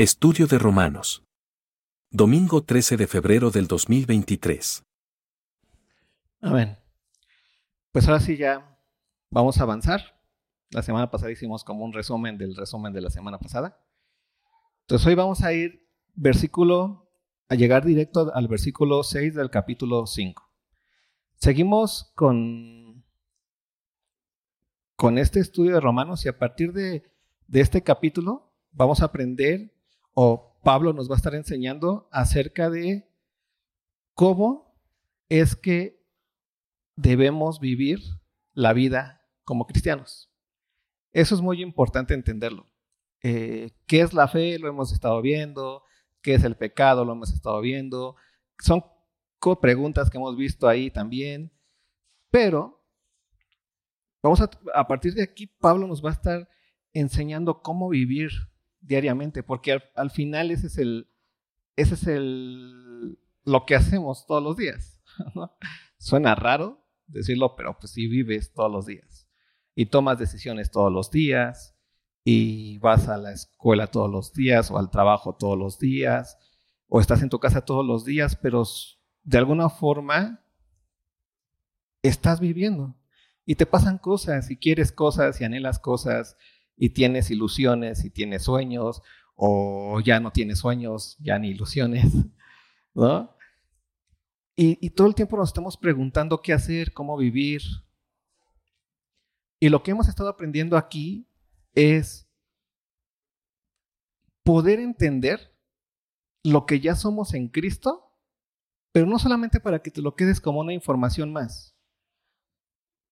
Estudio de Romanos. Domingo 13 de febrero del 2023. Amén. Pues ahora sí ya vamos a avanzar. La semana pasada hicimos como un resumen del resumen de la semana pasada. Entonces hoy vamos a ir versículo, a llegar directo al versículo 6 del capítulo 5. Seguimos con, con este estudio de Romanos y a partir de, de este capítulo vamos a aprender o Pablo nos va a estar enseñando acerca de cómo es que debemos vivir la vida como cristianos. Eso es muy importante entenderlo. Eh, ¿Qué es la fe? Lo hemos estado viendo. ¿Qué es el pecado? Lo hemos estado viendo. Son preguntas que hemos visto ahí también. Pero vamos a, a partir de aquí, Pablo nos va a estar enseñando cómo vivir diariamente, porque al, final ese es el, ese es el, lo que hacemos todos los días. Suena raro decirlo, pero pues si vives todos los días y tomas decisiones todos los días y vas a la escuela todos los días o al trabajo todos los días o estás en tu casa todos los días, pero de alguna forma estás viviendo y te pasan cosas y quieres cosas y anhelas cosas y tienes ilusiones y tienes sueños, o ya no tienes sueños, ya ni ilusiones, ¿no? Y, y todo el tiempo nos estamos preguntando qué hacer, cómo vivir. Y lo que hemos estado aprendiendo aquí es poder entender lo que ya somos en Cristo, pero no solamente para que te lo quedes como una información más,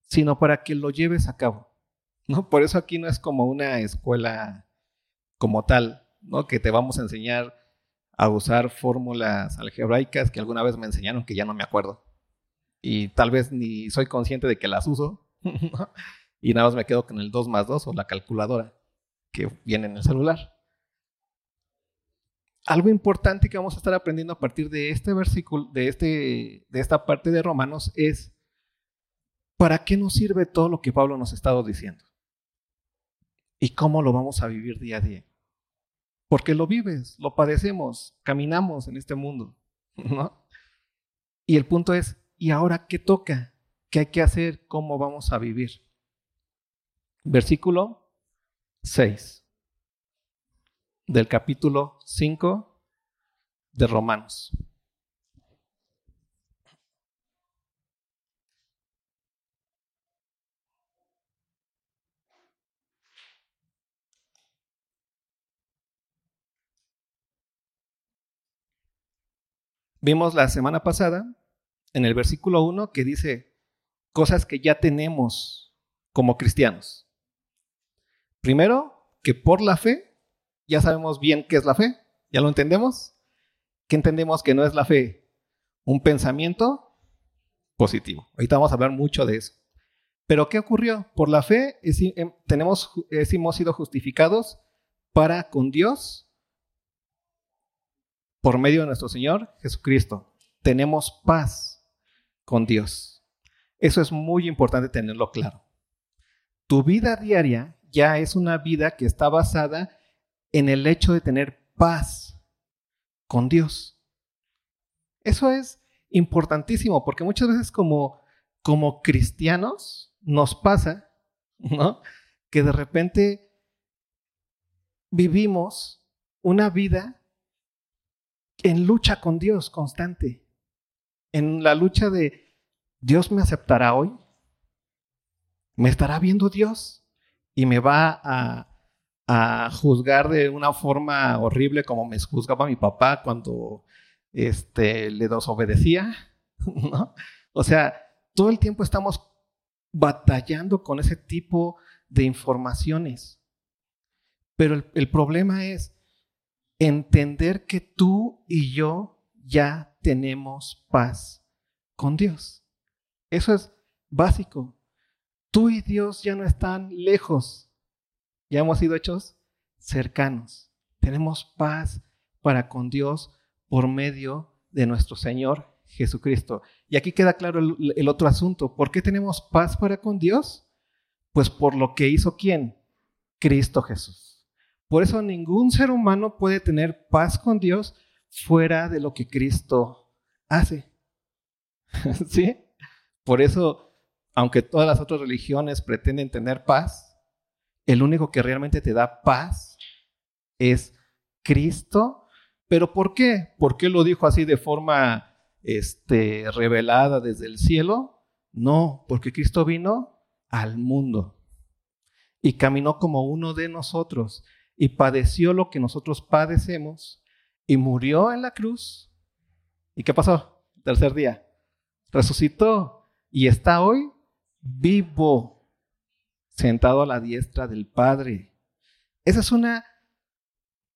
sino para que lo lleves a cabo. ¿No? Por eso aquí no es como una escuela como tal, ¿no? Que te vamos a enseñar a usar fórmulas algebraicas que alguna vez me enseñaron que ya no me acuerdo. Y tal vez ni soy consciente de que las uso. y nada más me quedo con el 2 más 2 o la calculadora que viene en el celular. Algo importante que vamos a estar aprendiendo a partir de este versículo, de, este, de esta parte de Romanos, es ¿para qué nos sirve todo lo que Pablo nos ha estado diciendo? ¿Y cómo lo vamos a vivir día a día? Porque lo vives, lo padecemos, caminamos en este mundo, ¿no? Y el punto es, ¿y ahora qué toca? ¿Qué hay que hacer? ¿Cómo vamos a vivir? Versículo 6 del capítulo 5 de Romanos. Vimos la semana pasada en el versículo 1 que dice cosas que ya tenemos como cristianos. Primero, que por la fe ya sabemos bien qué es la fe, ya lo entendemos. ¿Qué entendemos que no es la fe? Un pensamiento positivo. Ahorita vamos a hablar mucho de eso. Pero ¿qué ocurrió? Por la fe em, tenemos, hemos sido justificados para con Dios por medio de nuestro Señor Jesucristo. Tenemos paz con Dios. Eso es muy importante tenerlo claro. Tu vida diaria ya es una vida que está basada en el hecho de tener paz con Dios. Eso es importantísimo porque muchas veces como, como cristianos nos pasa, ¿no? Que de repente vivimos una vida en lucha con Dios constante, en la lucha de Dios me aceptará hoy, me estará viendo Dios y me va a, juzgar de una forma horrible como me juzgaba mi papá cuando este, le desobedecía. ¿no? O sea, todo el tiempo estamos batallando con ese tipo de informaciones. Pero el problema es, entender que tú y yo ya tenemos paz con Dios. Eso es básico. Tú y Dios ya no están lejos. Ya hemos sido hechos cercanos. Tenemos paz para con Dios por medio de nuestro Señor Jesucristo. Y aquí queda claro el, otro asunto. ¿Por qué tenemos paz para con Dios? Pues por lo que hizo quién? Cristo Jesús Por eso ningún ser humano puede tener paz con Dios fuera de lo que Cristo hace. ¿Sí? Por eso, aunque todas las otras religiones pretenden tener paz, el único que realmente te da paz es Cristo. ¿Pero por qué? ¿Por qué lo dijo así de forma este, revelada desde el cielo? No, porque Cristo vino al mundo y caminó como uno de nosotros y padeció lo que nosotros padecemos y murió en la cruz. ¿Y qué pasó? Tercer día. Resucitó y está hoy vivo, sentado a la diestra del Padre. Esa es una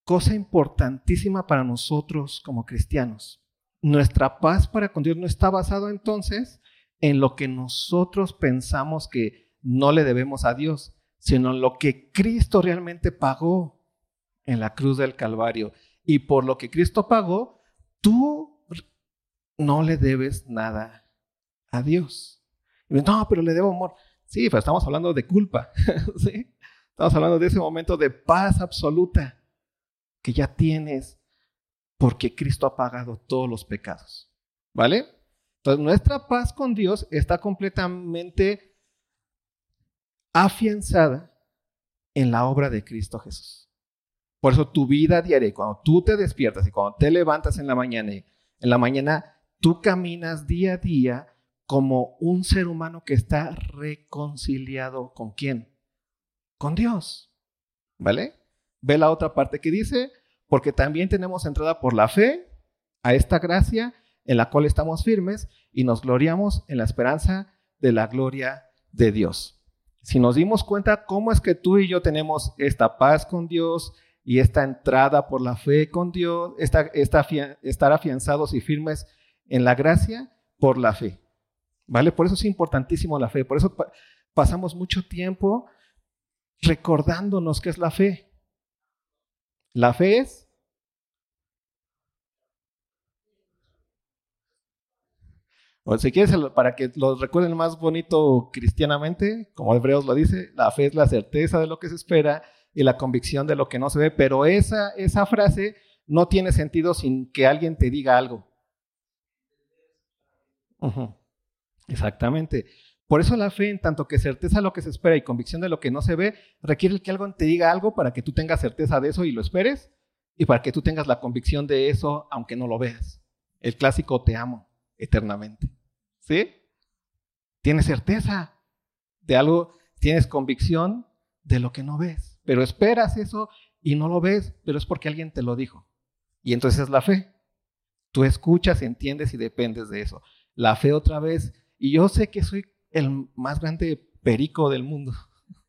cosa importantísima para nosotros como cristianos. Nuestra paz para con Dios no está basado entonces en lo que nosotros pensamos que no le debemos a Dios, sino lo que Cristo realmente pagó en la cruz del Calvario. Y por lo que Cristo pagó, tú no le debes nada a Dios. no, pero le debo amor. Sí, pero estamos hablando de culpa. ¿sí? Estamos hablando de ese momento de paz absoluta que ya tienes porque Cristo ha pagado todos los pecados. ¿Vale? Entonces, nuestra paz con Dios está completamente afianzada en la obra de Cristo Jesús. Por eso tu vida diaria, cuando tú te despiertas y cuando te levantas en la mañana, en la mañana tú caminas día a día como un ser humano que está reconciliado con quién? Con Dios. ¿Vale? Ve la otra parte que dice, porque también tenemos entrada por la fe a esta gracia en la cual estamos firmes y nos gloriamos en la esperanza de la gloria de Dios si nos dimos cuenta cómo es que tú y yo tenemos esta paz con Dios y esta entrada por la fe con Dios, esta, estar afianzados y firmes en la gracia por la fe. ¿Vale? Por eso es importantísimo la fe. Por eso pasamos mucho tiempo recordándonos qué es la fe. La fe es O si quieres, para que lo recuerden más bonito cristianamente, como Hebreos lo dice, la fe es la certeza de lo que se espera y la convicción de lo que no se ve. Pero esa, esa frase no tiene sentido sin que alguien te diga algo. Exactamente. Por eso la fe, en tanto que certeza de lo que se espera y convicción de lo que no se ve, requiere que alguien te diga algo para que tú tengas certeza de eso y lo esperes, y para que tú tengas la convicción de eso aunque no lo veas. El clásico te amo eternamente. ¿Sí? Tienes certeza de algo, tienes convicción de lo que no ves, pero esperas eso y no lo ves, pero es porque alguien te lo dijo. Y entonces es la fe. Tú escuchas, entiendes y dependes de eso. La fe otra vez, y yo sé que soy el más grande perico del mundo,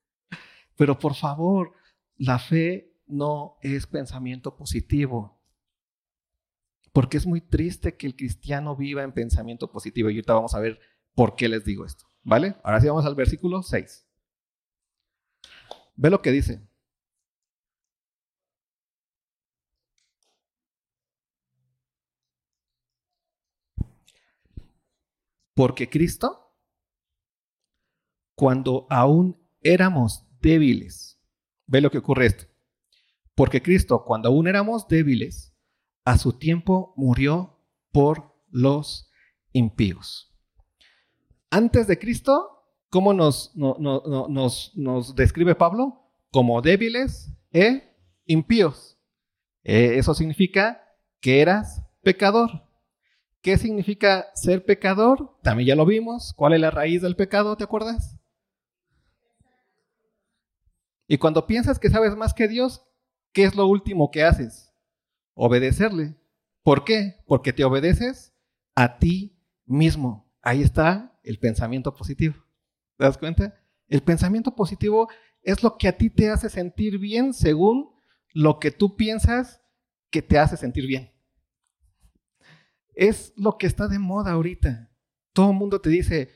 pero por favor, la fe no es pensamiento positivo. Porque es muy triste que el cristiano viva en pensamiento positivo. Y ahorita vamos a ver por qué les digo esto. ¿Vale? Ahora sí vamos al versículo 6. Ve lo que dice. Porque Cristo, cuando aún éramos débiles, ve lo que ocurre esto. Porque Cristo, cuando aún éramos débiles, a su tiempo murió por los impíos. Antes de Cristo, ¿cómo nos, nos, describe Pablo? Como débiles e impíos. Eh, eso significa que eras pecador. ¿Qué significa ser pecador? También ya lo vimos. ¿Cuál es la raíz del pecado? ¿Te acuerdas? Y cuando piensas que sabes más que Dios, ¿qué es lo último que haces? Obedecerle. ¿Por qué? Porque te obedeces a ti mismo. Ahí está el pensamiento positivo. ¿Te das cuenta? El pensamiento positivo es lo que a ti te hace sentir bien según lo que tú piensas que te hace sentir bien. Es lo que está de moda ahorita. Todo el mundo te dice,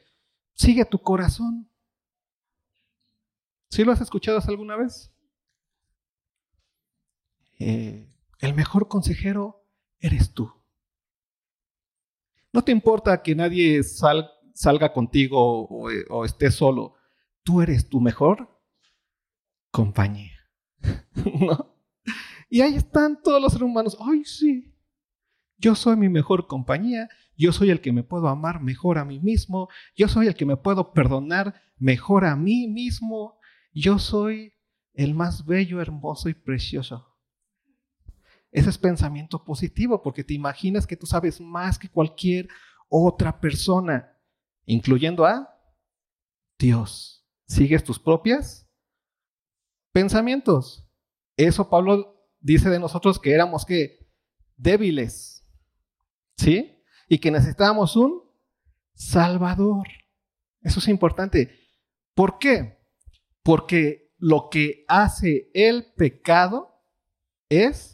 sigue tu corazón. ¿Sí lo has escuchado alguna vez? Eh, el mejor consejero eres tú. No te importa que nadie salga contigo o, esté solo. Tú eres tu mejor compañía. Y ahí están todos los seres humanos. Ay, sí. Yo soy mi mejor compañía. Yo soy el que me puedo amar mejor a mí mismo. Yo soy el que me puedo perdonar mejor a mí mismo. Yo soy el más bello, hermoso y precioso. Ese es pensamiento positivo porque te imaginas que tú sabes más que cualquier otra persona, incluyendo a Dios. ¿Sigues tus propias pensamientos? Eso Pablo dice de nosotros que éramos que débiles. ¿Sí? Y que necesitábamos un Salvador. Eso es importante. ¿Por qué? Porque lo que hace el pecado es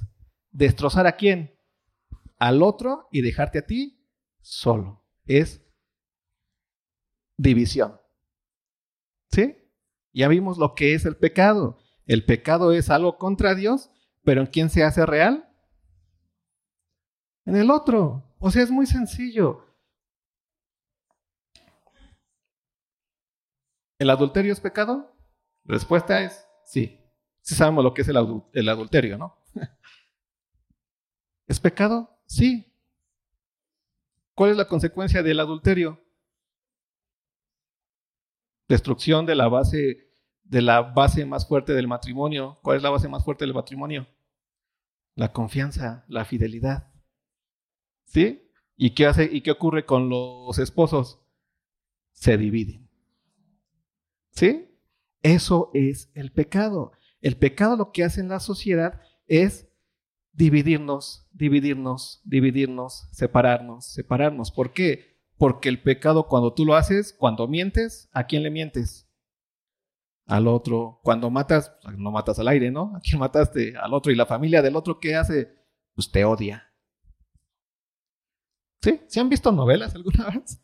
destrozar a quién? Al otro y dejarte a ti solo. Es división. ¿Sí? Ya vimos lo que es el pecado. El pecado es algo contra Dios, pero ¿en quién se hace real? En el otro. O sea, es muy sencillo. ¿El adulterio es pecado? Respuesta es sí. Sí sabemos lo que es el, adulterio, ¿no? ¿Es pecado? Sí. ¿Cuál es la consecuencia del adulterio? Destrucción de la base de la base más fuerte del matrimonio. ¿Cuál es la base más fuerte del matrimonio? La confianza, la fidelidad. ¿Sí? ¿Y qué hace y qué ocurre con los esposos? Se dividen. ¿Sí? Eso es el pecado. El pecado lo que hace en la sociedad es dividirnos, dividirnos, dividirnos, separarnos, separarnos. ¿Por qué? Porque el pecado cuando tú lo haces, cuando mientes, ¿a quién le mientes? Al otro. Cuando matas, pues, no matas al aire, ¿no? ¿A quién mataste? Al otro. ¿Y la familia del otro qué hace? Pues te odia. ¿Sí? ¿Se han visto novelas alguna vez?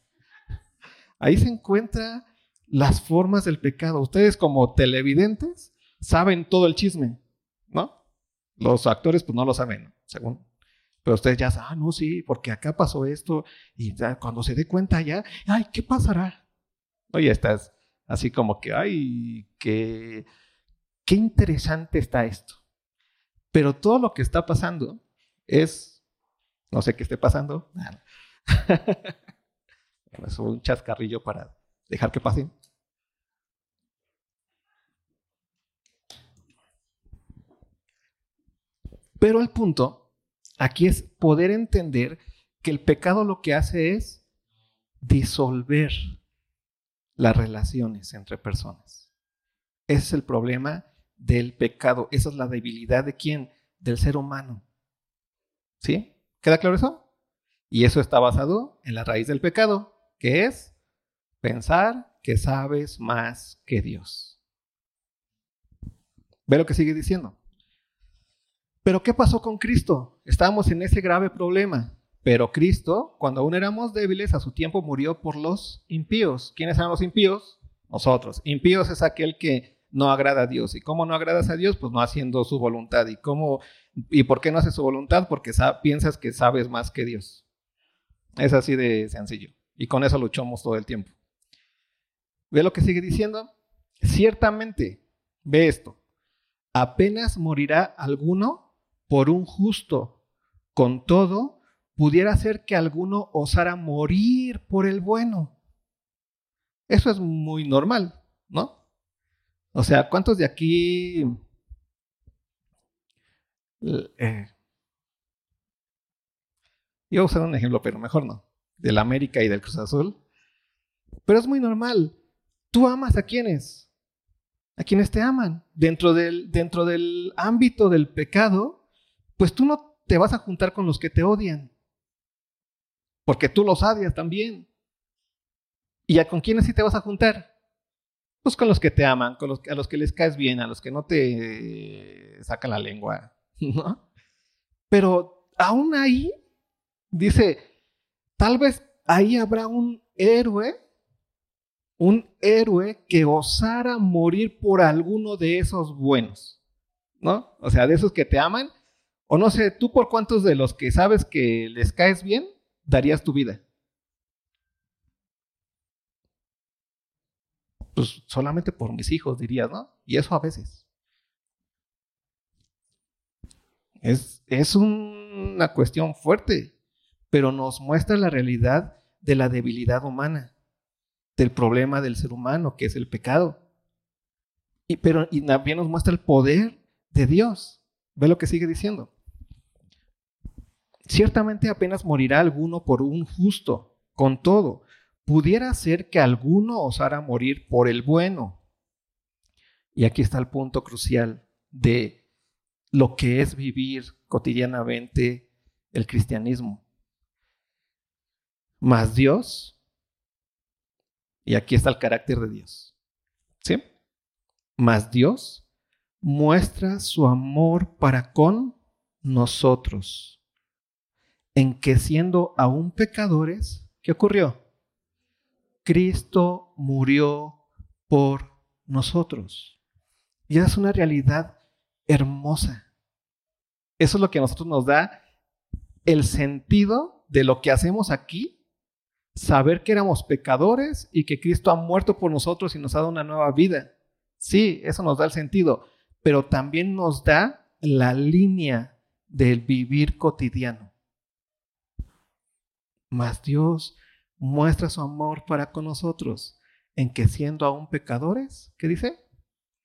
Ahí se encuentra las formas del pecado. Ustedes como televidentes saben todo el chisme, ¿no? Los actores pues no lo saben, según. Pero ustedes ya saben, ah, no, sí, porque acá pasó esto y cuando se dé cuenta ya, ay, ¿qué pasará? Oye, estás así como que, ay, qué, qué interesante está esto. Pero todo lo que está pasando es, no sé qué esté pasando, es un chascarrillo para dejar que pase. Pero el punto aquí es poder entender que el pecado lo que hace es disolver las relaciones entre personas. Ese es el problema del pecado. Esa es la debilidad de quién? Del ser humano. ¿Sí? ¿Queda claro eso? Y eso está basado en la raíz del pecado, que es pensar que sabes más que Dios. ¿Ve lo que sigue diciendo? Pero ¿qué pasó con Cristo? Estábamos en ese grave problema. Pero Cristo, cuando aún éramos débiles, a su tiempo murió por los impíos. ¿Quiénes eran los impíos? Nosotros. Impíos es aquel que no agrada a Dios. ¿Y cómo no agradas a Dios? Pues no haciendo su voluntad. ¿Y cómo y por qué no haces su voluntad? Porque piensas que sabes más que Dios. Es así de sencillo. Y con eso luchamos todo el tiempo. ¿Ve lo que sigue diciendo? Ciertamente, ve esto. Apenas morirá alguno por un justo. Con todo, pudiera ser que alguno osara morir por el bueno. Eso es muy normal, ¿no? O sea, ¿cuántos de aquí... Eh, iba a usar un ejemplo, pero mejor no. Del América y del Cruz Azul. Pero es muy normal. ¿Tú amas a quienes? A quienes te aman. Dentro del, dentro del ámbito del pecado, pues tú no te vas a juntar con los que te odian, porque tú los odias también. ¿Y a con quiénes sí te vas a juntar? Pues con los que te aman, con los, a los que les caes bien, a los que no te sacan la lengua, ¿no? Pero aún ahí, dice, tal vez ahí habrá un héroe, un héroe que osara morir por alguno de esos buenos, ¿no? O sea, de esos que te aman o no sé, ¿tú por cuántos de los que sabes que les caes bien darías tu vida? Pues solamente por mis hijos dirías, ¿no? Y eso a veces. Es, es una cuestión fuerte, pero nos muestra la realidad de la debilidad humana, del problema del ser humano, que es el pecado. Y, pero y también nos muestra el poder de Dios. Ve lo que sigue diciendo. Ciertamente apenas morirá alguno por un justo. Con todo, pudiera ser que alguno osara morir por el bueno. Y aquí está el punto crucial de lo que es vivir cotidianamente el cristianismo. Más Dios, y aquí está el carácter de Dios. ¿Sí? Más Dios muestra su amor para con nosotros, en que siendo aún pecadores, ¿qué ocurrió? Cristo murió por nosotros. Y es una realidad hermosa. Eso es lo que a nosotros nos da el sentido de lo que hacemos aquí, saber que éramos pecadores y que Cristo ha muerto por nosotros y nos ha dado una nueva vida. Sí, eso nos da el sentido, pero también nos da la línea del vivir cotidiano. Mas Dios muestra su amor para con nosotros en que siendo aún pecadores, ¿qué dice?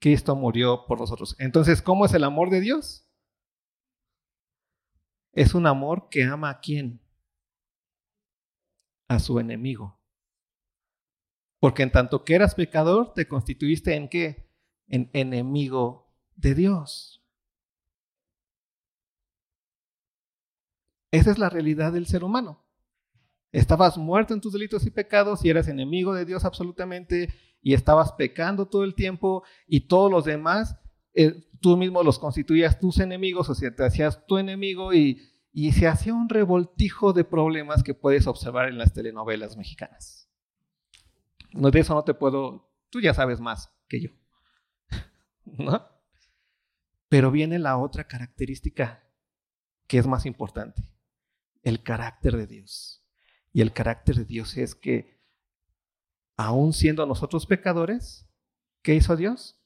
Cristo murió por nosotros. Entonces, ¿cómo es el amor de Dios? Es un amor que ama a quién? A su enemigo. Porque en tanto que eras pecador, te constituiste en qué? En enemigo de Dios. Esa es la realidad del ser humano. Estabas muerto en tus delitos y pecados y eras enemigo de Dios absolutamente y estabas pecando todo el tiempo y todos los demás, eh, tú mismo los constituías tus enemigos o sea, te hacías tu enemigo y, y se hacía un revoltijo de problemas que puedes observar en las telenovelas mexicanas. No, de eso no te puedo, tú ya sabes más que yo. ¿No? Pero viene la otra característica que es más importante, el carácter de Dios. Y el carácter de Dios es que, aun siendo nosotros pecadores, ¿qué hizo Dios?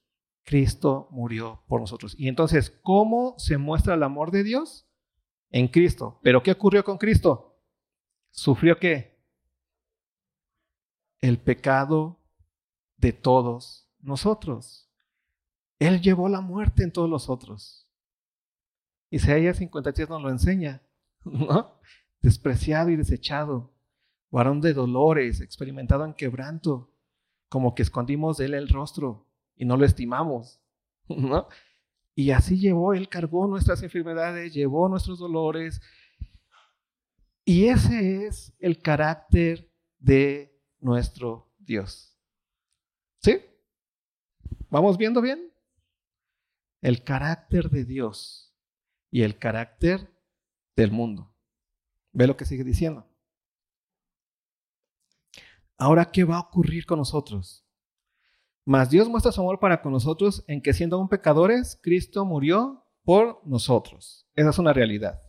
Cristo murió por nosotros. Y entonces, ¿cómo se muestra el amor de Dios? En Cristo. ¿Pero qué ocurrió con Cristo? ¿Sufrió qué? El pecado de todos nosotros. Él llevó la muerte en todos los otros. Isaías 53 nos lo enseña, ¿no? Despreciado y desechado, varón de dolores, experimentado en quebranto, como que escondimos de él el rostro y no lo estimamos, ¿no? Y así llevó, él cargó nuestras enfermedades, llevó nuestros dolores. Y ese es el carácter de nuestro Dios. ¿Sí? ¿Vamos viendo bien? El carácter de Dios y el carácter del mundo. Ve lo que sigue diciendo. Ahora, ¿qué va a ocurrir con nosotros? Mas Dios muestra su amor para con nosotros en que siendo aún pecadores, Cristo murió por nosotros. Esa es una realidad.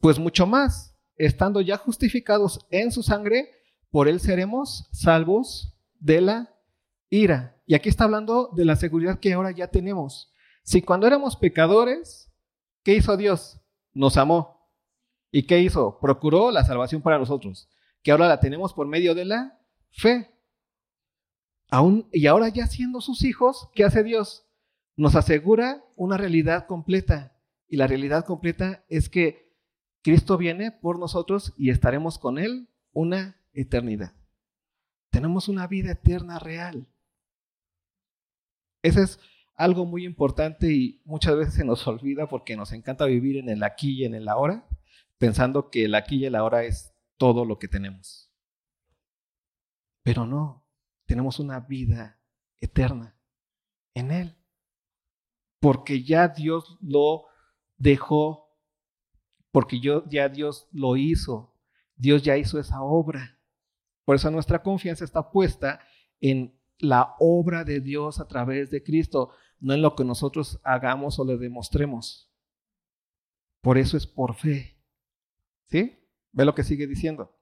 Pues mucho más, estando ya justificados en su sangre, por él seremos salvos de la ira. Y aquí está hablando de la seguridad que ahora ya tenemos. Si cuando éramos pecadores, ¿qué hizo Dios? Nos amó. ¿Y qué hizo? Procuró la salvación para nosotros que ahora la tenemos por medio de la fe. Y ahora ya siendo sus hijos, ¿qué hace Dios? Nos asegura una realidad completa. Y la realidad completa es que Cristo viene por nosotros y estaremos con Él una eternidad. Tenemos una vida eterna real. Ese es algo muy importante y muchas veces se nos olvida porque nos encanta vivir en el aquí y en el ahora, pensando que el aquí y el ahora es todo lo que tenemos. Pero no, tenemos una vida eterna en Él. Porque ya Dios lo dejó, porque ya Dios lo hizo, Dios ya hizo esa obra. Por eso nuestra confianza está puesta en la obra de Dios a través de Cristo, no en lo que nosotros hagamos o le demostremos. Por eso es por fe. ¿Sí? Ve lo que sigue diciendo.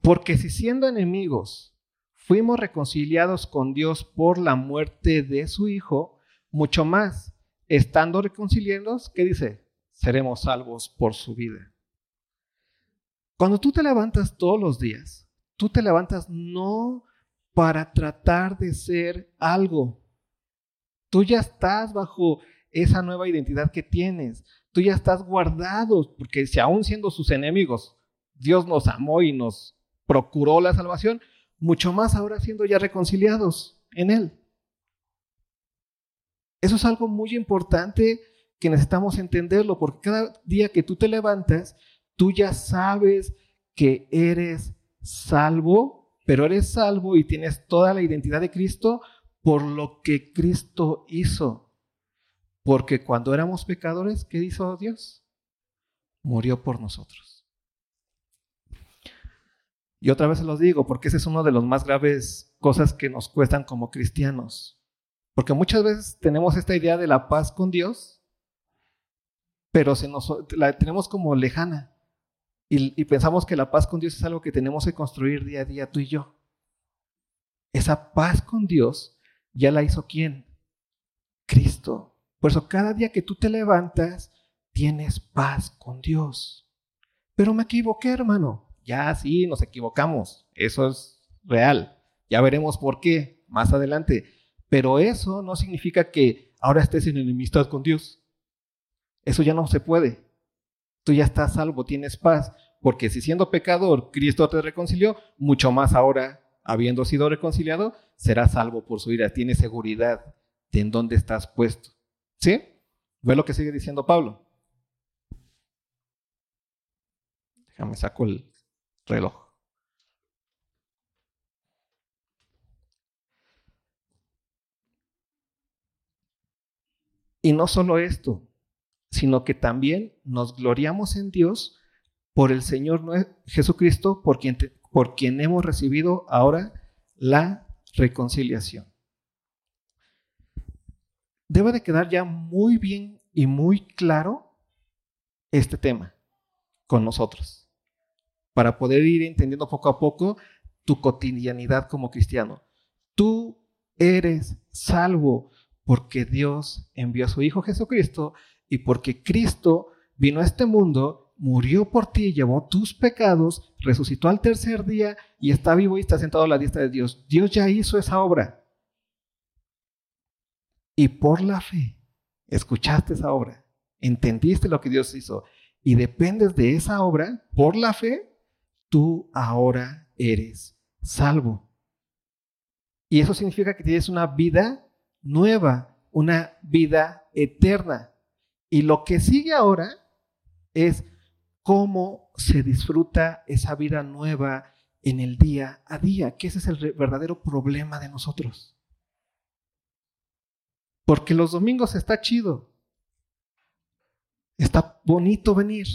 Porque si siendo enemigos fuimos reconciliados con Dios por la muerte de su Hijo, mucho más, estando reconciliados, ¿qué dice? Seremos salvos por su vida. Cuando tú te levantas todos los días, tú te levantas no para tratar de ser algo. Tú ya estás bajo esa nueva identidad que tienes. Tú ya estás guardado, porque si aún siendo sus enemigos, Dios nos amó y nos procuró la salvación, mucho más ahora siendo ya reconciliados en Él. Eso es algo muy importante que necesitamos entenderlo, porque cada día que tú te levantas, tú ya sabes que eres salvo, pero eres salvo y tienes toda la identidad de Cristo por lo que Cristo hizo. Porque cuando éramos pecadores, ¿qué hizo Dios? Murió por nosotros. Y otra vez se los digo, porque ese es uno de los más graves cosas que nos cuestan como cristianos. Porque muchas veces tenemos esta idea de la paz con Dios, pero se nos, la tenemos como lejana. Y, y pensamos que la paz con Dios es algo que tenemos que construir día a día tú y yo. Esa paz con Dios ya la hizo quién? Cristo. Por eso cada día que tú te levantas, tienes paz con Dios. Pero me equivoqué, hermano. Ya sí, nos equivocamos. Eso es real. Ya veremos por qué más adelante. Pero eso no significa que ahora estés en enemistad con Dios. Eso ya no se puede. Tú ya estás salvo, tienes paz. Porque si siendo pecador Cristo te reconcilió, mucho más ahora, habiendo sido reconciliado, serás salvo por su ira. Tienes seguridad de en dónde estás puesto. ¿Sí? Ve lo que sigue diciendo Pablo. Déjame saco el, reloj. Y no solo esto, sino que también nos gloriamos en Dios por el Señor Jesucristo, por quien, por quien hemos recibido ahora la reconciliación. Debe de quedar ya muy bien y muy claro este tema con nosotros para poder ir entendiendo poco a poco tu cotidianidad como cristiano. Tú eres salvo porque Dios envió a su Hijo Jesucristo y porque Cristo vino a este mundo, murió por ti, llevó tus pecados, resucitó al tercer día y está vivo y está sentado a la diestra de Dios. Dios ya hizo esa obra. Y por la fe, escuchaste esa obra, entendiste lo que Dios hizo y dependes de esa obra, por la fe, tú ahora eres salvo. Y eso significa que tienes una vida nueva, una vida eterna. Y lo que sigue ahora es cómo se disfruta esa vida nueva en el día a día, que ese es el verdadero problema de nosotros. Porque los domingos está chido, está bonito venir,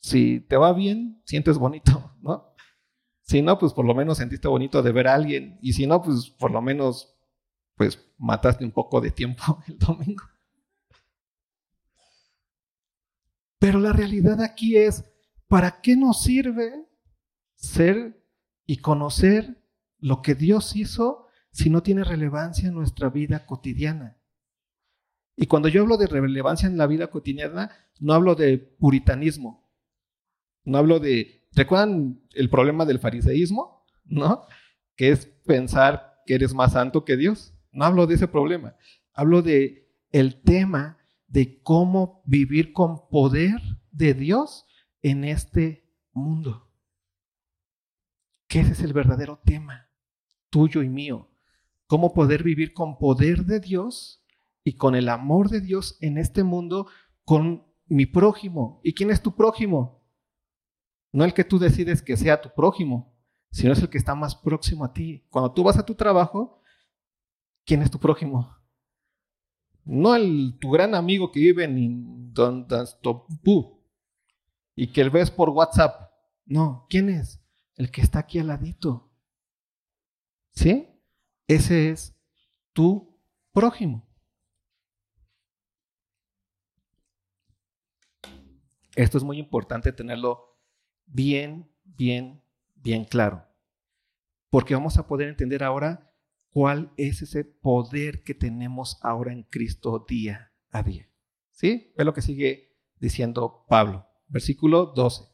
si te va bien, sientes bonito, ¿no? Si no, pues por lo menos sentiste bonito de ver a alguien. Y si no, pues por lo menos, pues mataste un poco de tiempo el domingo. Pero la realidad aquí es, ¿para qué nos sirve ser y conocer lo que Dios hizo si no tiene relevancia en nuestra vida cotidiana? Y cuando yo hablo de relevancia en la vida cotidiana, no hablo de puritanismo, no hablo de, ¿recuerdan el problema del fariseísmo? ¿No? Que es pensar que eres más santo que Dios. No hablo de ese problema. Hablo de el tema de cómo vivir con poder de Dios en este mundo. Que ese es el verdadero tema tuyo y mío. Cómo poder vivir con poder de Dios y con el amor de Dios en este mundo con mi prójimo. ¿Y quién es tu prójimo? No el que tú decides que sea tu prójimo, sino es el que está más próximo a ti. Cuando tú vas a tu trabajo, ¿quién es tu prójimo? No el, tu gran amigo que vive en Dondastopu y que ves por WhatsApp. No, ¿quién es? El que está aquí al ladito. ¿Sí? Ese es tu prójimo. Esto es muy importante tenerlo bien, bien, bien claro. Porque vamos a poder entender ahora cuál es ese poder que tenemos ahora en Cristo día a día. ¿Sí? Ve lo que sigue diciendo Pablo. Versículo 12.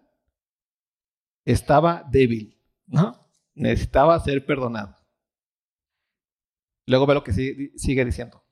estaba débil, ¿no? Necesitaba ser perdonado. Luego ve lo que sigue diciendo.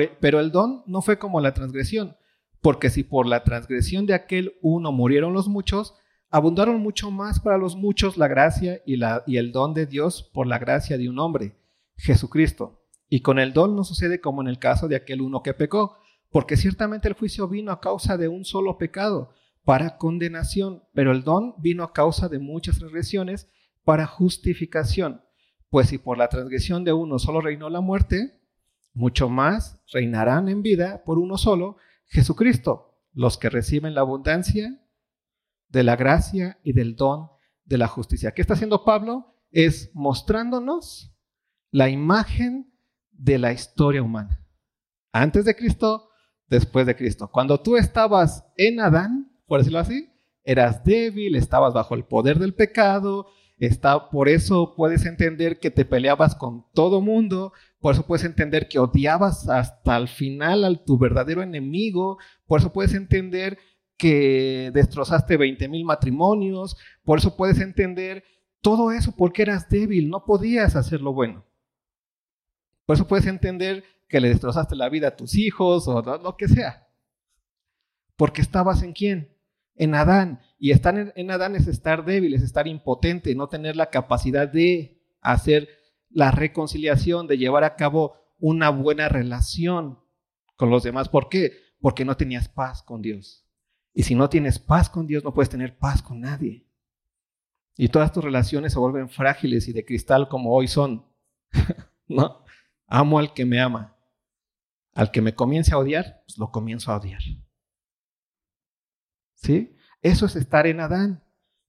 E, pero el don no fue como la transgresión, porque si por la transgresión de aquel uno murieron los muchos, abundaron mucho más para los muchos la gracia y, la, y el don de Dios por la gracia de un hombre, Jesucristo. Y con el don no sucede como en el caso de aquel uno que pecó, porque ciertamente el juicio vino a causa de un solo pecado, para condenación, pero el don vino a causa de muchas transgresiones para justificación. Pues si por la transgresión de uno solo reinó la muerte, mucho más reinarán en vida por uno solo, Jesucristo, los que reciben la abundancia de la gracia y del don de la justicia. ¿Qué está haciendo Pablo? Es mostrándonos la imagen de la historia humana. Antes de Cristo, después de Cristo. Cuando tú estabas en Adán, por decirlo así, eras débil, estabas bajo el poder del pecado, está, por eso puedes entender que te peleabas con todo mundo, por eso puedes entender que odiabas hasta el final a tu verdadero enemigo, por eso puedes entender que destrozaste 20 mil matrimonios, por eso puedes entender todo eso porque eras débil, no podías hacer lo bueno. Por eso puedes entender que le destrozaste la vida a tus hijos o lo que sea. Porque estabas en quién? En Adán. Y estar en, Adán es estar débil, es estar impotente, no tener la capacidad de hacer la reconciliación, de llevar a cabo una buena relación con los demás. ¿Por qué? Porque no tenías paz con Dios. Y si no tienes paz con Dios, no puedes tener paz con nadie. Y todas tus relaciones se vuelven frágiles y de cristal como hoy son. ¿No? Amo al que me ama. Al que me comience a odiar, pues lo comienzo a odiar. ¿Sí? Eso es estar en Adán.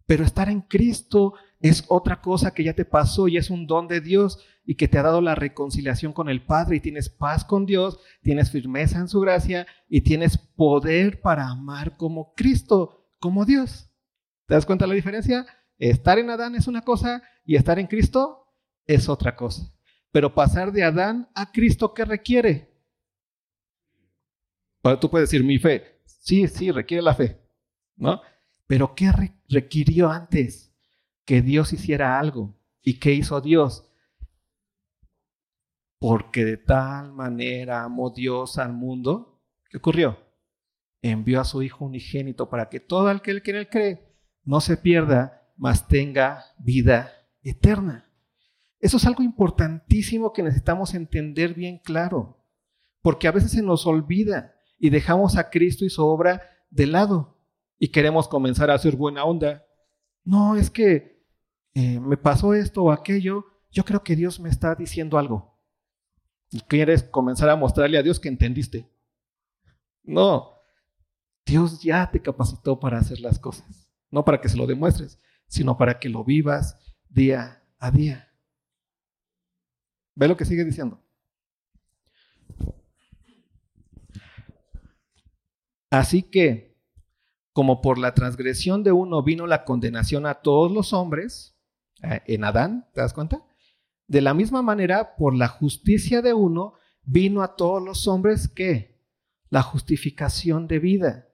Pero estar en Cristo es otra cosa que ya te pasó y es un don de Dios y que te ha dado la reconciliación con el Padre y tienes paz con Dios, tienes firmeza en su gracia y tienes poder para amar como Cristo, como Dios. ¿Te das cuenta de la diferencia? Estar en Adán es una cosa y estar en Cristo es otra cosa. Pero pasar de Adán a Cristo, ¿qué requiere? tú puedes decir mi fe. Sí, sí, requiere la fe. ¿No? Pero ¿qué requirió antes? Que Dios hiciera algo. ¿Y qué hizo Dios? Porque de tal manera amó Dios al mundo. ¿Qué ocurrió? Envió a su Hijo unigénito para que todo aquel que en él cree no se pierda, mas tenga vida eterna. Eso es algo importantísimo que necesitamos entender bien claro, porque a veces se nos olvida y dejamos a Cristo y su obra de lado y queremos comenzar a hacer buena onda. No, es que eh, me pasó esto o aquello, yo creo que Dios me está diciendo algo. Y quieres comenzar a mostrarle a Dios que entendiste. No, Dios ya te capacitó para hacer las cosas. No para que se lo demuestres, sino para que lo vivas día a día. Ve lo que sigue diciendo. Así que como por la transgresión de uno vino la condenación a todos los hombres, eh, en Adán, ¿te das cuenta? De la misma manera, por la justicia de uno vino a todos los hombres ¿qué? La justificación de vida.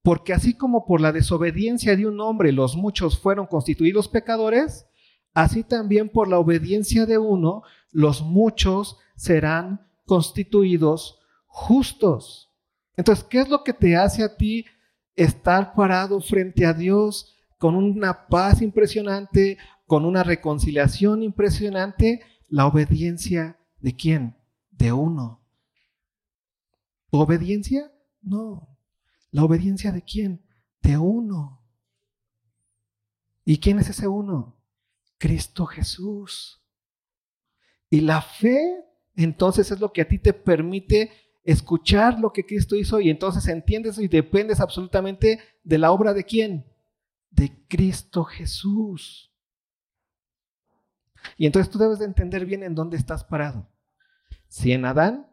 Porque así como por la desobediencia de un hombre los muchos fueron constituidos pecadores, así también por la obediencia de uno los muchos serán constituidos justos. Entonces, ¿qué es lo que te hace a ti estar parado frente a Dios con una paz impresionante, con una reconciliación impresionante, la obediencia de quién? De uno. ¿Obediencia? No. ¿La obediencia de quién? de uno. ¿Y quién es ese uno? Cristo Jesús. Y la fe entonces es lo que a ti te permite escuchar lo que Cristo hizo y entonces entiendes y dependes absolutamente de la obra de quién? De Cristo Jesús. Y entonces tú debes de entender bien en dónde estás parado. Si en Adán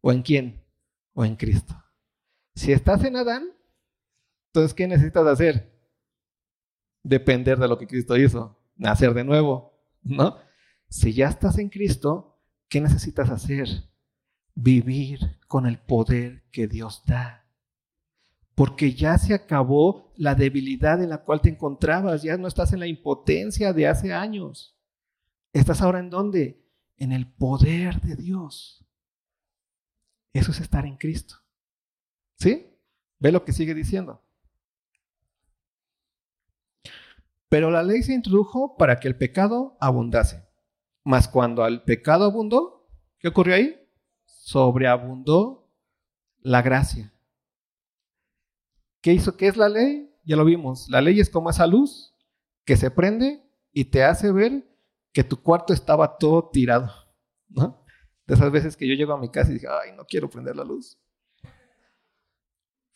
o en quién? O en Cristo. Si estás en Adán, entonces ¿qué necesitas hacer? Depender de lo que Cristo hizo, nacer de nuevo, ¿no? Si ya estás en Cristo, ¿qué necesitas hacer? Vivir con el poder que Dios da. Porque ya se acabó la debilidad en la cual te encontrabas, ya no estás en la impotencia de hace años. ¿Estás ahora en dónde? En el poder de Dios. Eso es estar en Cristo. ¿Sí? Ve lo que sigue diciendo. Pero la ley se introdujo para que el pecado abundase. Mas cuando el pecado abundó, ¿qué ocurrió ahí? Sobreabundó la gracia. ¿Qué hizo? ¿Qué es la ley? Ya lo vimos. La ley es como esa luz que se prende y te hace ver que tu cuarto estaba todo tirado. De esas veces que yo llego a mi casa y dije, ay, no quiero prender la luz.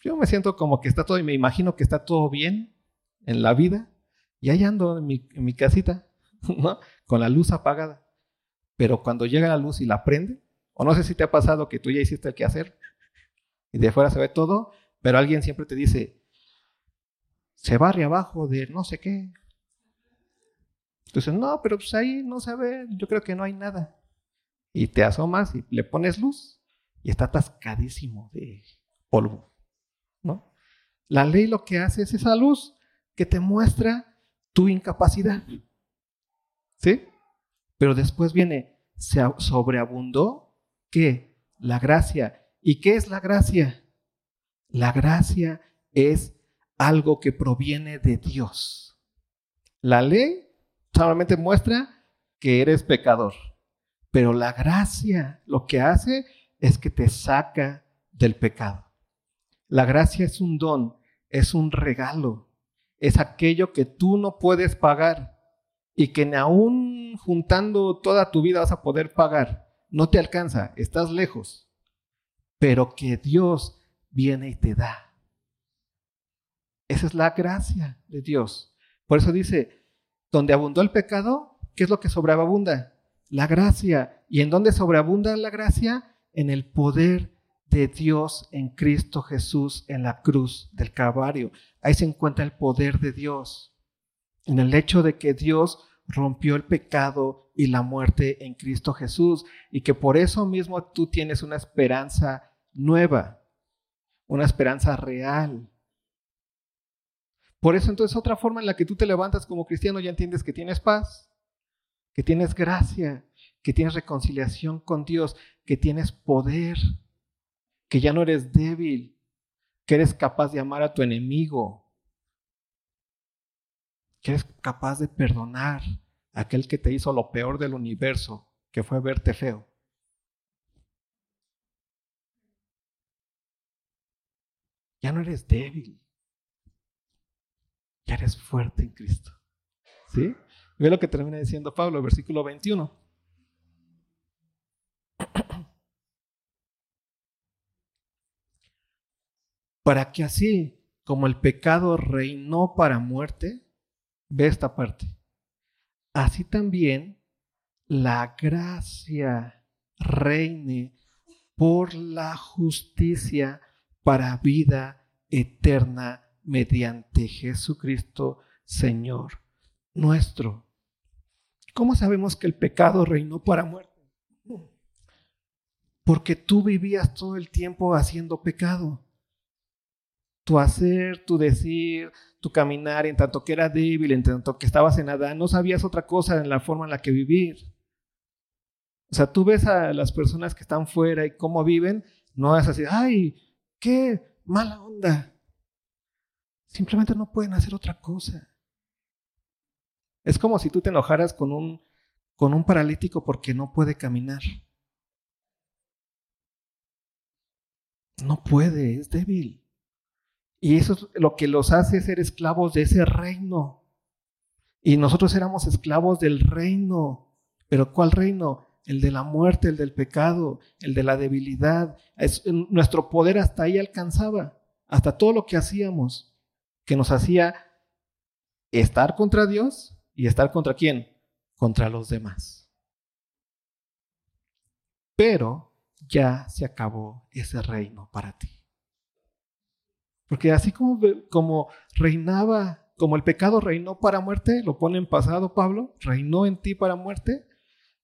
Yo me siento como que está todo y me imagino que está todo bien en la vida y ahí ando en mi, casita. Con la luz apagada. Pero cuando llega la luz y la prende, o no sé si te ha pasado que tú ya hiciste el que hacer y de fuera se ve todo, pero alguien siempre te dice, se barre abajo de no sé qué. Entonces, no, pero pues ahí no se ve, yo creo que no hay nada. Y te asomas y le pones luz y está atascadísimo de polvo, ¿no? La ley lo que hace es esa luz que te muestra tu incapacidad. ¿Sí? Pero después viene, se sobreabundó, ¿qué? La gracia. ¿Y qué es la gracia? La gracia es algo que proviene de Dios. La ley solamente muestra que eres pecador, pero la gracia lo que hace es que te saca del pecado. La gracia es un don, es un regalo, es aquello que tú no puedes pagar y que ni aún juntando toda tu vida vas a poder pagar. No te alcanza, estás lejos, pero que Dios viene y te da. Esa es la gracia de Dios. Por eso dice, donde abundó el pecado, ¿qué es lo que sobreabunda? La gracia. ¿Y en dónde sobreabunda la gracia? En el poder de Dios en Cristo Jesús en la cruz del Calvario. Ahí se encuentra el poder de Dios. En el hecho de que Dios rompió el pecado y la muerte en Cristo Jesús y que por eso mismo tú tienes una esperanza nueva, una esperanza real. Por eso entonces otra forma en la que tú te levantas como cristiano ya entiendes que tienes paz, que tienes gracia, que tienes reconciliación con Dios, que tienes poder que ya no eres débil, que eres capaz de amar a tu enemigo, que eres capaz de perdonar aquel que te hizo lo peor del universo, que fue verte feo. Ya no eres débil, ya eres fuerte en Cristo. ¿Sí? Ve lo que termina diciendo Pablo, versículo 21. para que así como el pecado reinó para muerte, ve esta parte, así también la gracia reine por la justicia para vida eterna mediante Jesucristo, Señor nuestro. ¿Cómo sabemos que el pecado reinó para muerte? Porque tú vivías todo el tiempo haciendo pecado tu hacer, tu decir, tu caminar, en tanto que era débil, en tanto que estabas en Adán, no sabías otra cosa en la forma en la que vivir. O sea, tú ves a las personas que están fuera y cómo viven, no es así, ay, qué mala onda. Simplemente no pueden hacer otra cosa. Es como si tú te enojaras con un, con un paralítico porque no puede caminar. No puede, es débil. Y eso es lo que los hace ser esclavos de ese reino. Y nosotros éramos esclavos del reino. Pero ¿cuál reino? El de la muerte, el del pecado, el de la debilidad. nuestro poder hasta ahí alcanzaba. Hasta todo lo que hacíamos, que nos hacía estar contra Dios y estar contra quién? Contra los demás. Pero ya se acabó ese reino para ti. Porque así como, como reinaba, como el pecado reinó para muerte, lo pone en pasado Pablo, reinó en ti para muerte,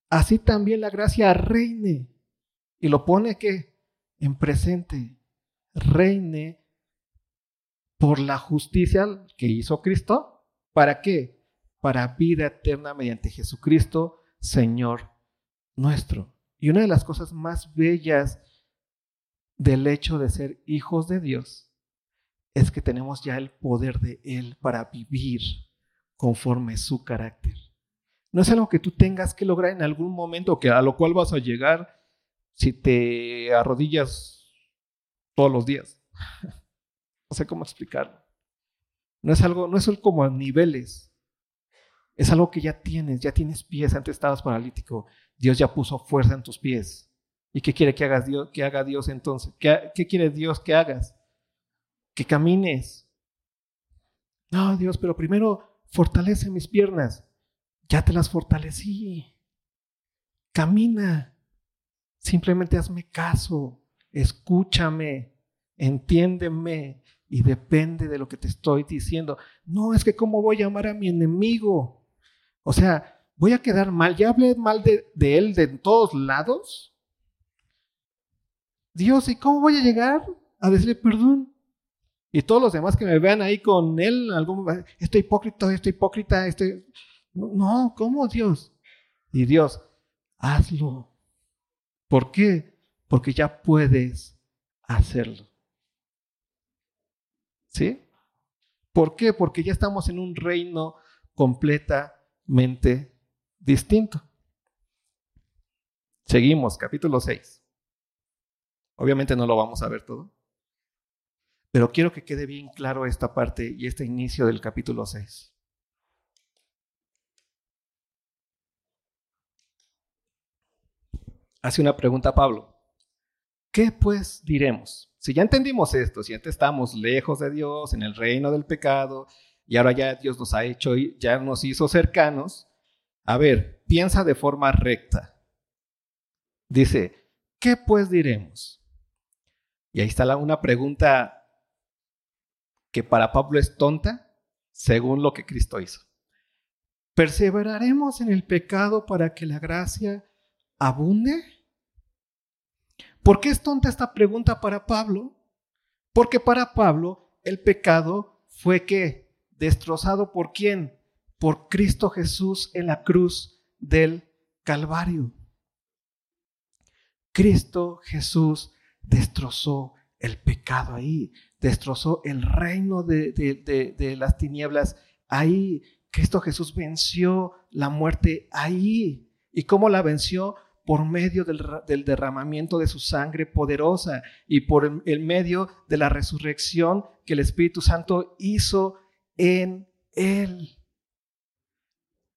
así también la gracia reine. Y lo pone que en presente, reine por la justicia que hizo Cristo. ¿Para qué? Para vida eterna mediante Jesucristo, Señor nuestro. Y una de las cosas más bellas del hecho de ser hijos de Dios es que tenemos ya el poder de Él para vivir conforme su carácter. No es algo que tú tengas que lograr en algún momento, que a lo cual vas a llegar si te arrodillas todos los días. no sé cómo explicarlo. No es algo, no es como a niveles. Es algo que ya tienes, ya tienes pies, antes estabas paralítico, Dios ya puso fuerza en tus pies. ¿Y qué quiere que hagas Dios, que haga Dios entonces? ¿Qué, qué quiere Dios que hagas? Que camines. No, Dios, pero primero fortalece mis piernas. Ya te las fortalecí. Camina. Simplemente hazme caso. Escúchame. Entiéndeme. Y depende de lo que te estoy diciendo. No, es que cómo voy a amar a mi enemigo. O sea, voy a quedar mal. Ya hablé mal de, de él de todos lados. Dios, ¿y cómo voy a llegar a decirle perdón? Y todos los demás que me vean ahí con él, algún, estoy hipócrita, estoy hipócrita, estoy... No, ¿cómo Dios? Y Dios, hazlo. ¿Por qué? Porque ya puedes hacerlo. ¿Sí? ¿Por qué? Porque ya estamos en un reino completamente distinto. Seguimos, capítulo 6. Obviamente no lo vamos a ver todo. Pero quiero que quede bien claro esta parte y este inicio del capítulo 6. Hace una pregunta Pablo. ¿Qué pues diremos? Si ya entendimos esto, si antes estamos lejos de Dios, en el reino del pecado, y ahora ya Dios nos ha hecho, ya nos hizo cercanos, a ver, piensa de forma recta. Dice, ¿qué pues diremos? Y ahí está una pregunta que para Pablo es tonta, según lo que Cristo hizo. ¿Perseveraremos en el pecado para que la gracia abunde? ¿Por qué es tonta esta pregunta para Pablo? Porque para Pablo el pecado fue que destrozado por quién? Por Cristo Jesús en la cruz del Calvario. Cristo Jesús destrozó el pecado ahí, destrozó el reino de, las tinieblas ahí. Cristo Jesús venció la muerte ahí. ¿Y cómo la venció? Por medio del, del derramamiento de su sangre poderosa y por el medio de la resurrección que el Espíritu Santo hizo en él.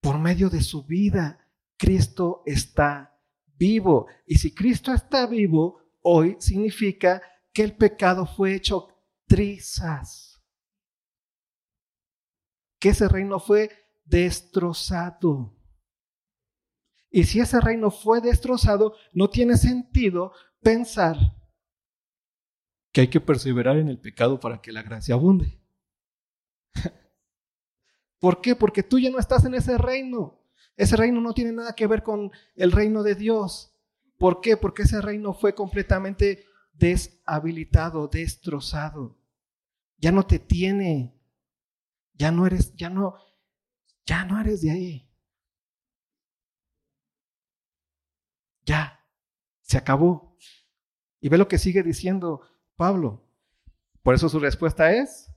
Por medio de su vida, Cristo está vivo. Y si Cristo está vivo, hoy significa que el pecado fue hecho trizas. Que ese reino fue destrozado. Y si ese reino fue destrozado, no tiene sentido pensar que hay que perseverar en el pecado para que la gracia abunde. ¿Por qué? Porque tú ya no estás en ese reino. Ese reino no tiene nada que ver con el reino de Dios. ¿Por qué? Porque ese reino fue completamente deshabilitado, destrozado. Ya no te tiene. Ya no eres, ya no, ya no eres de ahí. Ya, se acabó. Y ve lo que sigue diciendo Pablo. Por eso su respuesta es,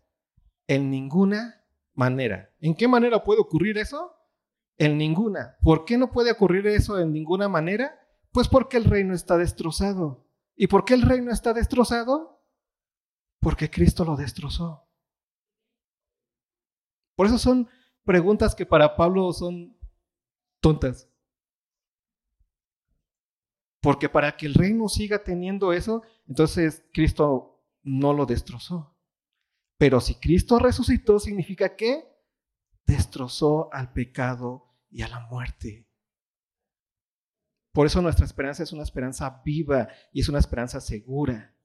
en ninguna manera. ¿En qué manera puede ocurrir eso? En ninguna. ¿Por qué no puede ocurrir eso en ninguna manera? Pues porque el reino está destrozado. ¿Y por qué el reino está destrozado? Porque Cristo lo destrozó. Por eso son preguntas que para Pablo son tontas. Porque para que el reino siga teniendo eso, entonces Cristo no lo destrozó. Pero si Cristo resucitó, significa que destrozó al pecado y a la muerte. Por eso nuestra esperanza es una esperanza viva y es una esperanza segura.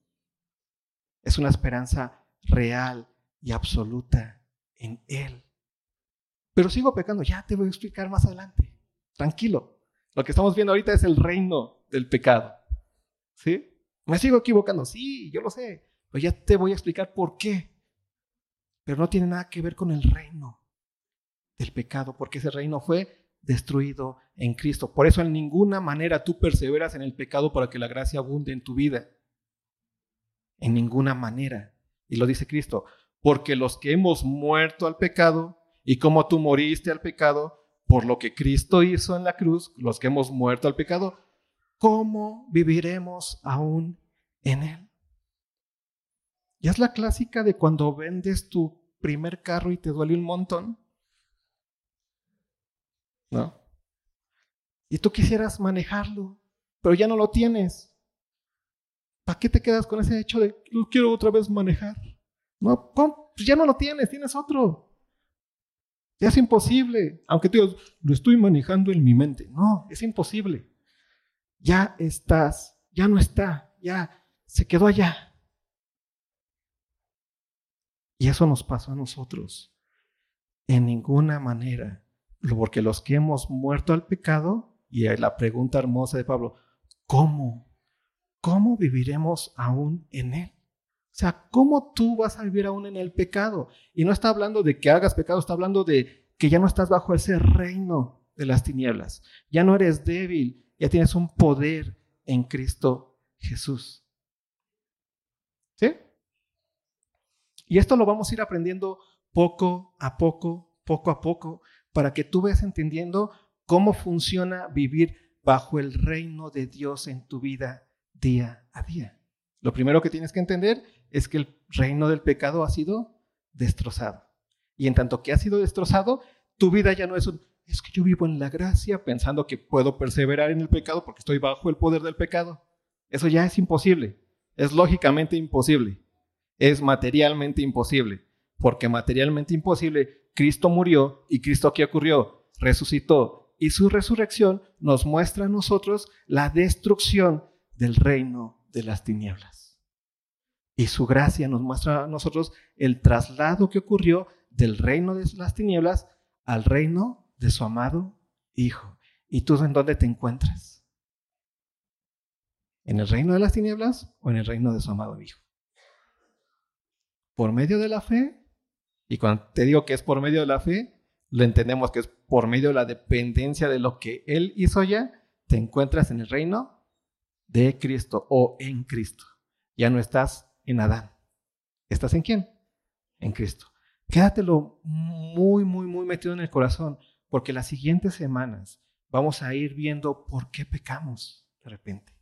Es una esperanza real y absoluta en Él. Pero sigo pecando, ya te voy a explicar más adelante. Tranquilo. Lo que estamos viendo ahorita es el reino del pecado. ¿Sí? Me sigo equivocando, sí, yo lo sé, pero ya te voy a explicar por qué. Pero no tiene nada que ver con el reino del pecado, porque ese reino fue destruido en Cristo. Por eso en ninguna manera tú perseveras en el pecado para que la gracia abunde en tu vida. En ninguna manera. Y lo dice Cristo, porque los que hemos muerto al pecado, y como tú moriste al pecado, por lo que Cristo hizo en la cruz, los que hemos muerto al pecado, ¿cómo viviremos aún en Él? Y es la clásica de cuando vendes tu primer carro y te duele un montón. ¿No? Y tú quisieras manejarlo, pero ya no lo tienes. ¿Para qué te quedas con ese hecho de lo quiero otra vez manejar? No, pues ya no lo tienes, tienes otro. Ya es imposible. Aunque te digas, lo estoy manejando en mi mente. No, es imposible ya estás, ya no está, ya se quedó allá. Y eso nos pasó a nosotros. En ninguna manera. Porque los que hemos muerto al pecado, y la pregunta hermosa de Pablo, ¿cómo? ¿Cómo viviremos aún en él? O sea, ¿cómo tú vas a vivir aún en el pecado? Y no está hablando de que hagas pecado, está hablando de que ya no estás bajo ese reino de las tinieblas. Ya no eres débil, ya tienes un poder en Cristo Jesús. ¿Sí? Y esto lo vamos a ir aprendiendo poco a poco, poco a poco, para que tú veas entendiendo cómo funciona vivir bajo el reino de Dios en tu vida día a día. Lo primero que tienes que entender es que el reino del pecado ha sido destrozado. Y en tanto que ha sido destrozado, tu vida ya no es un es que yo vivo en la gracia pensando que puedo perseverar en el pecado porque estoy bajo el poder del pecado. Eso ya es imposible. Es lógicamente imposible. Es materialmente imposible. Porque materialmente imposible, Cristo murió y Cristo aquí ocurrió, resucitó. Y su resurrección nos muestra a nosotros la destrucción del reino de las tinieblas. Y su gracia nos muestra a nosotros el traslado que ocurrió del reino de las tinieblas al reino de su amado Hijo. ¿Y tú en dónde te encuentras? ¿En el reino de las tinieblas o en el reino de su amado Hijo? Por medio de la fe, y cuando te digo que es por medio de la fe, lo entendemos que es por medio de la dependencia de lo que Él hizo ya, te encuentras en el reino de Cristo o en Cristo. Ya no estás en Adán. ¿Estás en quién? En Cristo. Quédatelo muy, muy, muy metido en el corazón porque las siguientes semanas vamos a ir viendo por qué pecamos de repente.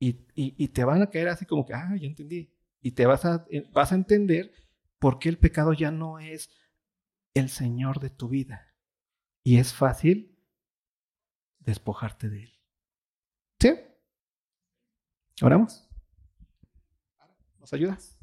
Y, te van a caer así como que, ah, ya entendí. Y te vas a, eh, vas a entender por qué el pecado ya no es el Señor de tu vida. Y es fácil despojarte de él. ¿Sí? ¿Oramos? ¿Nos ayudas?